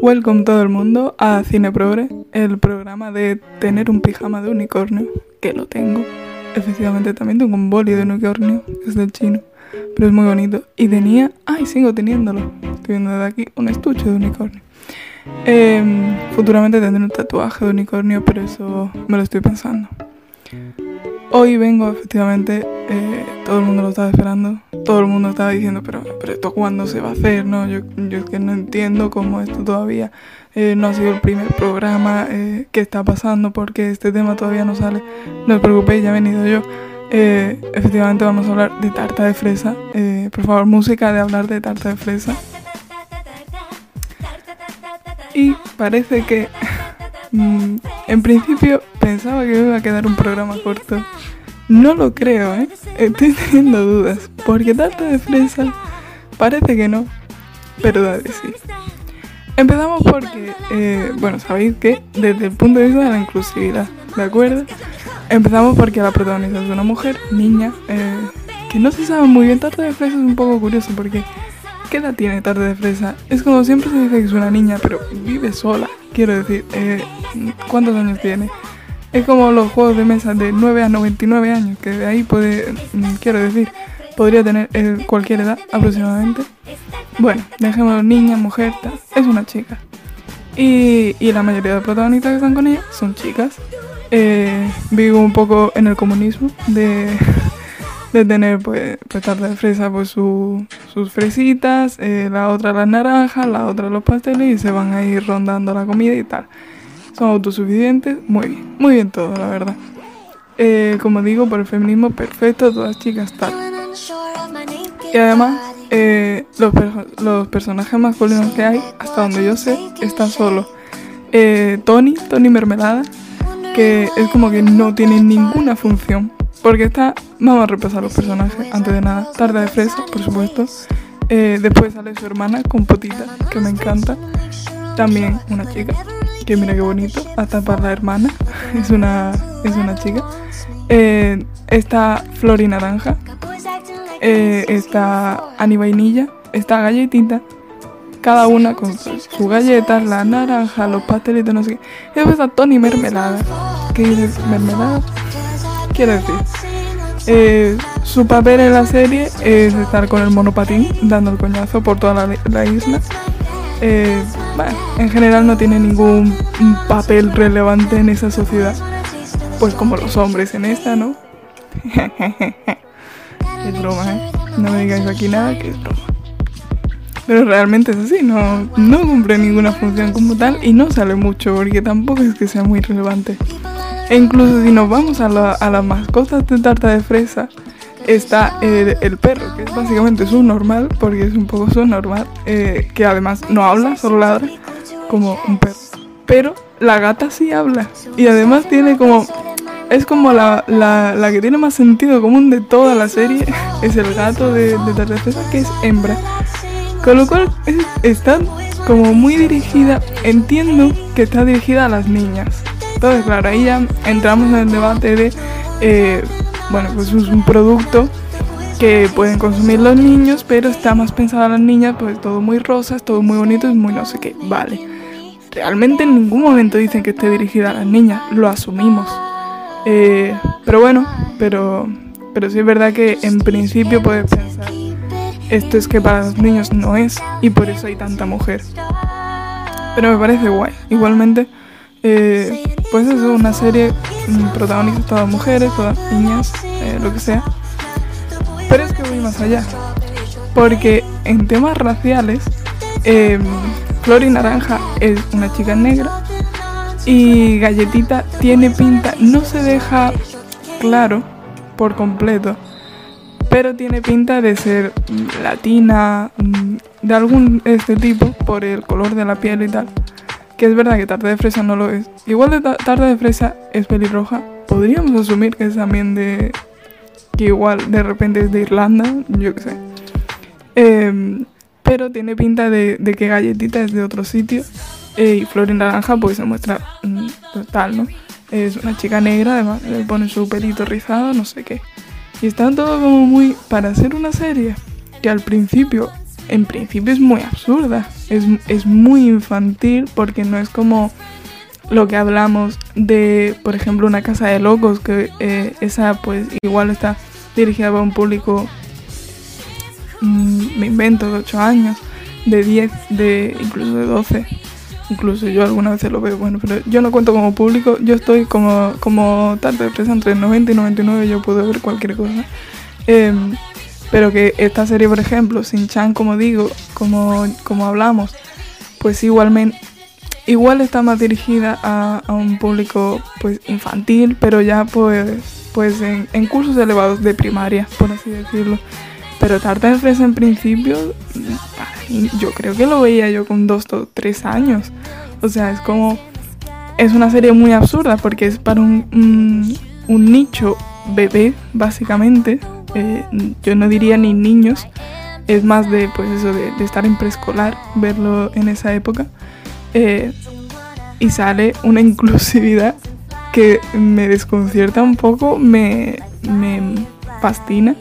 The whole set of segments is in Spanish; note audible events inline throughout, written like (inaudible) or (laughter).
Welcome todo el mundo a Cine Progre, el programa de tener un pijama de unicornio, que lo tengo. Efectivamente también tengo un boli de unicornio, es del chino, pero es muy bonito. Y tenía, ay, sigo teniéndolo, estoy viendo desde aquí, un estuche de unicornio. Em, futuramente tendré un tatuaje de unicornio, pero eso me lo estoy pensando. Hoy vengo, efectivamente, eh, todo el mundo lo estaba esperando, todo el mundo estaba diciendo, pero, pero esto cuándo se va a hacer, ¿no? Yo, yo es que no entiendo cómo esto todavía eh, no ha sido el primer programa, eh, está pasando, porque este tema todavía no sale. No os preocupéis, ya he venido yo. Eh, efectivamente vamos a hablar de tarta de fresa. Eh, por favor, música de hablar de tarta de fresa. Y parece que (laughs) mm, en principio pensaba que iba a quedar un programa corto. No lo creo, ¿eh? Estoy teniendo dudas. Porque tarta de fresa parece que no. Pero da de sí. Empezamos porque, eh, bueno, sabéis que desde el punto de vista de la inclusividad, ¿de acuerdo? Empezamos porque la protagonista es una mujer, niña, eh, que no se sabe muy bien. Tarta de fresa es un poco curioso porque ¿Qué edad tiene Tarde de Fresa? Es como siempre se dice que es una niña, pero vive sola. Quiero decir, eh, ¿cuántos años tiene? Es como los juegos de mesa de 9 a 99 años, que de ahí puede, mm, quiero decir, podría tener eh, cualquier edad aproximadamente. Bueno, dejemos niña, mujer. Es una chica. Y, y la mayoría de protagonistas que están con ella son chicas. Eh, vivo un poco en el comunismo de, (laughs) de tener pues, pues de fresa pues su- sus fresitas, eh, la otra las naranjas, la otra los pasteles y se van a ir rondando la comida y tal. Son autosuficientes, muy bien, muy bien todo la verdad. Eh, como digo, por el feminismo perfecto, todas chicas tal. Y además, eh, los, perso- los personajes masculinos que hay, hasta donde yo sé, están solos. Eh, Tony, Tony Mermelada, que es como que no tiene ninguna función. Porque está, vamos a repasar los personajes antes de nada. Tarda de fresa, por supuesto. Eh, después sale su hermana con potita, que me encanta. También una chica, que mira qué bonito, hasta para la hermana, es una, es una chica. Eh, está Flor y Naranja, eh, está Ani Vainilla, está Galletita, cada una con sus galletas, la naranja, los pastelitos, no sé qué. Y después está Tony Mermelada. ¿Qué dices? ¿Mermelada? Quiero decir, eh, su papel en la serie es estar con el monopatín dando el coñazo por toda la, la isla. En general no tiene ningún papel relevante en esa sociedad. Pues como los hombres en esta, ¿no? (laughs) es broma, ¿eh? No me digáis aquí nada que es broma. Pero realmente es así, no, no cumple ninguna función como tal y no sale mucho porque tampoco es que sea muy relevante. E incluso si nos vamos a las mascotas de tarta de fresa, está el, el perro, que es básicamente su normal, porque es un poco su normal, eh, que además no habla, solo ladra, como un perro. Pero la gata sí habla y además tiene como... Es como la, la, la que tiene más sentido común de toda la serie, (laughs) es el gato de, de tarta de fresa, que es hembra. Con lo cual es- está como muy dirigida, entiendo que está dirigida a las niñas. Entonces, claro, ahí ya entramos en el debate de, eh, bueno, pues es un producto que pueden consumir los niños, pero está más pensado a las niñas, pues todo muy rosa, es todo muy bonito, es muy no sé qué. Vale. Realmente en ningún momento dicen que esté dirigida a las niñas, lo asumimos. Eh, pero bueno, pero, pero sí es verdad que en principio puedes pensar esto es que para los niños no es y por eso hay tanta mujer. Pero me parece guay. Igualmente, eh, pues es una serie mm, protagonista todas mujeres, todas niñas, eh, lo que sea. Pero es que voy más allá. Porque en temas raciales, eh, Flor y Naranja es una chica negra y Galletita tiene pinta, no se deja claro por completo pero tiene pinta de ser mm, latina, mm, de algún este tipo, por el color de la piel y tal. Que es verdad que tarta de fresa no lo es. Igual de ta- tarta de fresa es pelirroja. Podríamos asumir que es también de. que igual de repente es de Irlanda, yo qué sé. Em, pero tiene pinta de, que Galletita es de otro sitio. eh, y Flor y Naranja, pues se muestra mm, total, ¿no? Es una chica negra, además le pone su pelito rizado, no sé qué. Y están todo como muy. Para hacer una serie que al principio en principio es muy absurda, es, es muy infantil porque no es como lo que hablamos de, por ejemplo, una casa de locos, que eh, esa pues igual está dirigida para un público, mm, me invento, de 8 años, de 10, de incluso de 12. Incluso yo alguna vez lo veo, bueno, pero yo no cuento como público, yo estoy como, como tarde de presa entre 90 y 99, yo puedo ver cualquier cosa. Em, pero que esta serie, por ejemplo, Sin Chan, como digo, como, como hablamos, pues igualmente igual está más dirigida a, un público pues infantil, pero ya pues, pues en, cursos elevados de primaria, por así decirlo. Pero Tarta de Fresa en principio, yo creo que lo veía yo con dos o tres años. O sea, es como... Es una serie muy absurda porque es para un, un, nicho bebé, básicamente. Eh, yo no diría ni niños. Es más de, pues eso, de, estar en preescolar, verlo en esa época. Eh, y sale una (laughs) inclusividad que me desconcierta un poco, me, me fascina.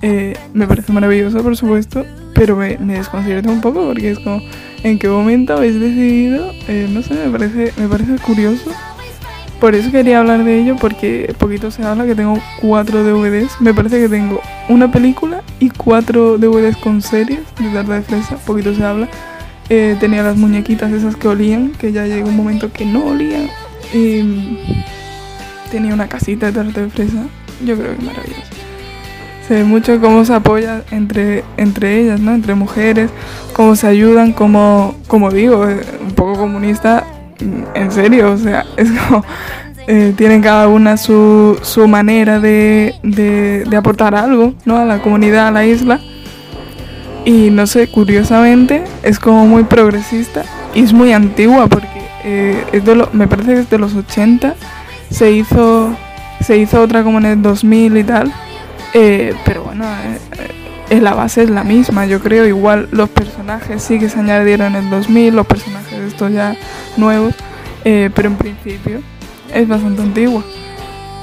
Eh, me parece maravilloso, por supuesto, pero me, desconcierta un poco porque es como, ¿en qué momento habéis decidido? Eh, no sé, me parece, me parece curioso. Por eso quería hablar de ello, porque poquito se habla que tengo cuatro DVDs. Me parece que tengo una película y cuatro DVDs con series de tarta de fresa. Poquito se habla. Eh, tenía las muñequitas esas que olían, que ya llegó un momento que no olían. Tenía una casita de tarta de fresa. Yo creo que es maravilloso. Se ve mucho cómo se apoya entre, entre ellas, ¿no? Entre mujeres, cómo se ayudan, como, como digo, eh, un poco comunista, en serio, o sea, (laughs) es como... Eh, tienen cada una su, su manera de, de, aportar algo ¿no? a la comunidad, a la isla y no sé, curiosamente es como muy progresista y es muy antigua porque eh, es de lo, me parece que es de los 80. Se hizo, se hizo otra como en el 2000 y tal. Eh, pero bueno, eh, la base es la misma, yo creo. Igual los personajes sí que se añadieron en el 2000, los personajes estos ya nuevos. pero en principio es bastante antigua.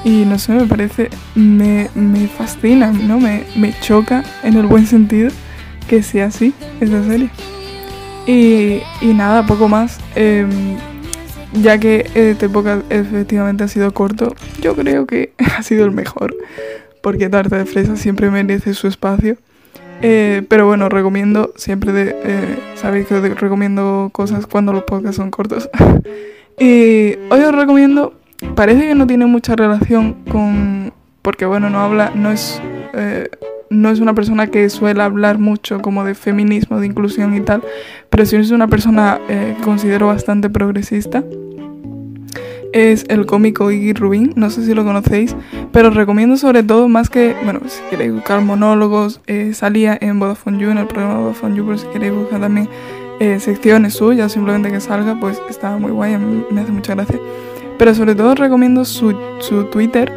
Y no sé, me parece, me, me fascina, ¿no? Me, me choca en el buen sentido que sea así, esa serie. Y, y nada, poco más. Em, ya que este época efectivamente ha sido corto, yo creo que (laughs) ha sido el mejor. Porque Tarta de Fresa siempre merece su espacio. Eh, pero bueno, recomiendo siempre de. Eh, sabéis que recomiendo cosas cuando los podcasts son cortos. (laughs) y hoy os recomiendo. Parece que no tiene mucha relación con. Porque bueno, no habla. No es. Eh, no es una persona que suele hablar mucho como de feminismo, de inclusión y tal, pero sí es una persona eh, que considero bastante progresista. Es el cómico Iggy Rubin, no sé si lo conocéis, pero os recomiendo sobre todo más que, bueno, si queréis buscar monólogos, eh, salía en Vodafone You, en el programa Vodafone You, pero si queréis buscar también eh, secciones suyas, simplemente que salga, pues está muy guay, me hace mucha gracia. Pero sobre todo recomiendo su, su Twitter,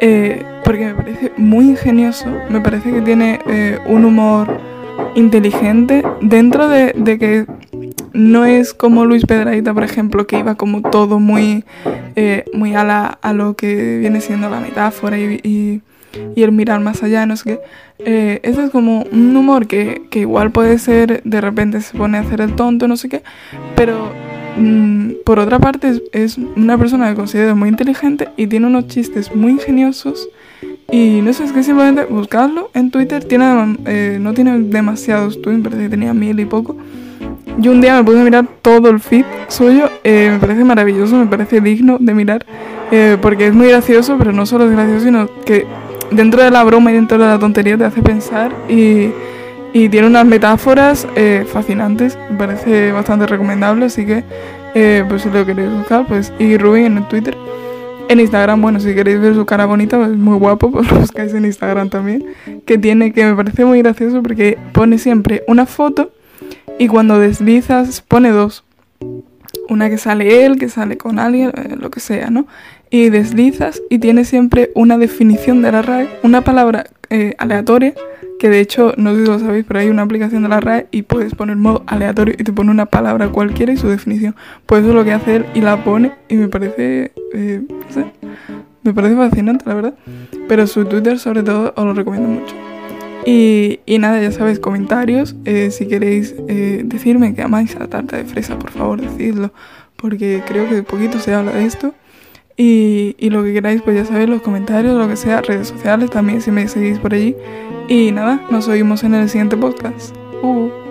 eh, porque me parece muy ingenioso, me parece que tiene un humor inteligente dentro de, que no es como Luis Pedraita, por ejemplo, que iba como todo muy, eh, muy a, a lo que viene siendo la metáfora y, el mirar más allá, no sé qué. Eh, es como un humor que, que igual puede ser, de repente se pone a hacer el tonto, no sé qué, pero Mm, por otra parte, es, una persona que considero muy inteligente y tiene unos chistes muy ingeniosos. Y no sé, es que simplemente buscarlo en Twitter. Tiene, eh, no tiene demasiados tweets, que tenía mil y poco. Yo un día me puse a mirar todo el feed suyo. Eh, me parece maravilloso, me parece digno de mirar. Eh, porque es muy gracioso, pero no solo es gracioso, sino que dentro de la broma y dentro de la tontería te hace pensar. Y y tiene unas metáforas eh, fascinantes, me parece bastante recomendable, así que eh, pues si lo queréis buscar, pues y Rubin en el Twitter. En Instagram, bueno, si queréis ver su cara bonita, pues muy guapo, (laughs) pues lo buscáis en Instagram también. Que tiene, que me parece muy gracioso porque pone siempre una foto y cuando deslizas pone dos. Una que sale él, que sale con alguien, eh, lo que sea, ¿no? Y deslizas y tiene siempre una definición de la RAE, una palabra aleatoria que de hecho, no sé si lo sabéis, pero hay una aplicación de la RAE y puedes poner modo aleatorio y te pone una palabra cualquiera y su definición. Pues eso es lo que hace él y la pone y me parece, eh, no sé, me parece fascinante, la verdad. Pero su Twitter sobre todo os lo recomiendo mucho. Y, nada, ya sabéis, comentarios. eh, si queréis eh, decirme que amáis a la tarta de fresa, por favor, decidlo. Porque creo que poquito se habla de esto. Y, y lo que queráis, pues ya sabéis, los comentarios, lo que sea, redes sociales también, si me seguís por allí. Y nada, nos oímos en el siguiente podcast. Uh.